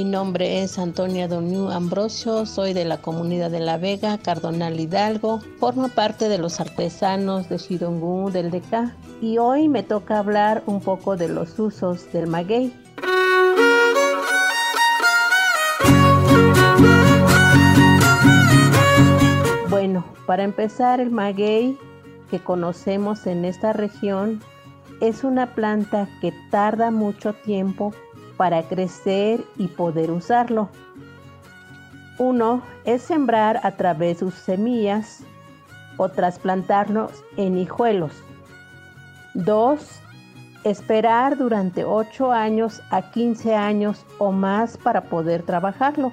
nombre es Antonia Doniu Ambrosio, soy de la comunidad de La Vega, Cardonal Hidalgo, formo parte de los artesanos de Shidongú del DK y hoy me toca hablar un poco de los usos del maguey. Bueno, para empezar el maguey que conocemos en esta región es una planta que tarda mucho tiempo para crecer y poder usarlo. Uno es sembrar a través de sus semillas o trasplantarlos en hijuelos. Dos, esperar durante 8 años a 15 años o más para poder trabajarlo.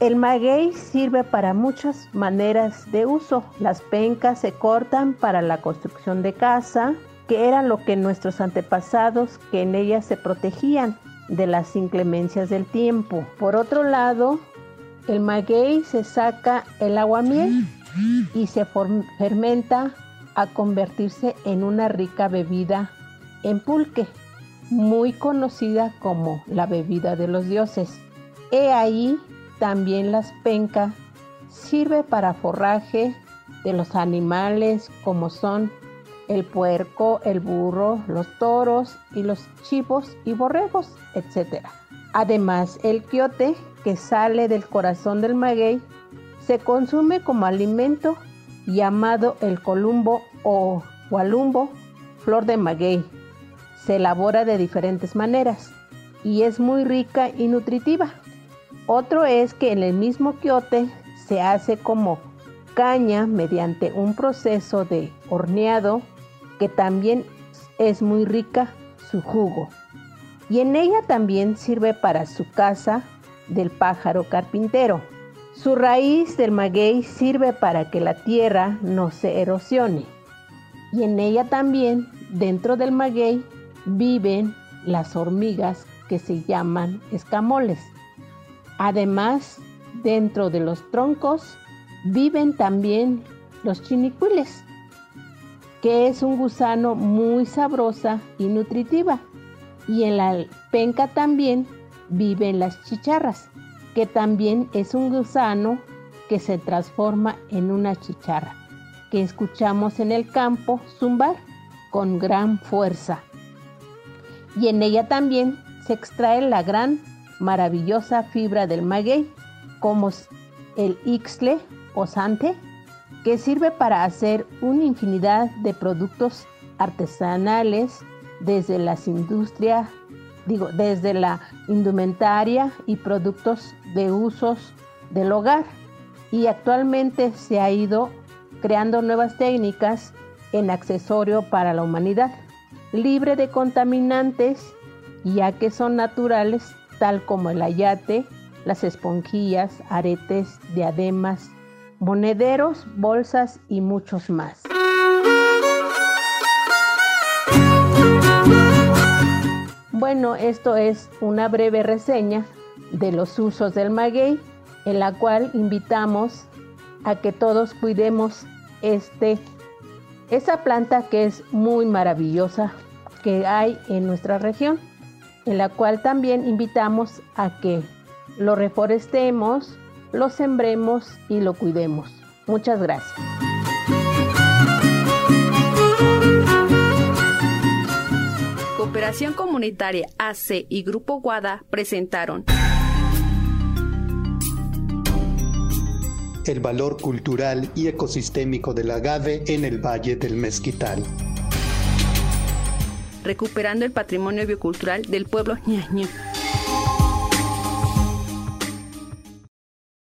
El maguey sirve para muchas maneras de uso. Las pencas se cortan para la construcción de casa, que era lo que nuestros antepasados que en ellas se protegían de las inclemencias del tiempo. Por otro lado, el maguey se saca el aguamiel y se fermenta a convertirse en una rica bebida en pulque, muy conocida como la bebida de los dioses. He ahí también las pencas sirve para forraje de los animales como son el puerco, el burro, los toros y los chivos y borregos, etc. Además, el quiote que sale del corazón del maguey se consume como alimento llamado el columbo o gualumbo, flor de maguey. Se elabora de diferentes maneras y es muy rica y nutritiva. Otro es que en el mismo quiote se hace como caña mediante un proceso de horneado que también es muy rica su jugo. Y en ella también sirve para su casa del pájaro carpintero. Su raíz del maguey sirve para que la tierra no se erosione. Y en ella también, dentro del maguey, viven las hormigas que se llaman escamoles. Además, dentro de los troncos viven también los chinicuiles, que es un gusano muy sabrosa y nutritiva. Y en la penca también viven las chicharras, que también es un gusano que se transforma en una chicharra, que escuchamos en el campo zumbar con gran fuerza. Y en ella también se extrae la gran maravillosa fibra del maguey, como el ixle o sante, que sirve para hacer una infinidad de productos artesanales desde las industrias, digo, desde la indumentaria y productos de usos del hogar. Y actualmente se ha ido creando nuevas técnicas en accesorio para la humanidad, libre de contaminantes, ya que son naturales, tal como el ayate, las esponjillas, aretes, diademas, monederos, bolsas y muchos más. Bueno, esto es una breve reseña de los usos del maguey, en la cual invitamos a que todos cuidemos este, esa planta que es muy maravillosa que hay en nuestra región, en la cual también invitamos a que lo reforestemos, lo sembremos y lo cuidemos. Muchas gracias. Cooperación Comunitaria AC y Grupo Guada presentaron el valor cultural y ecosistémico del agave en el Valle del Mezquital. Recuperando el patrimonio biocultural del pueblo ñaño.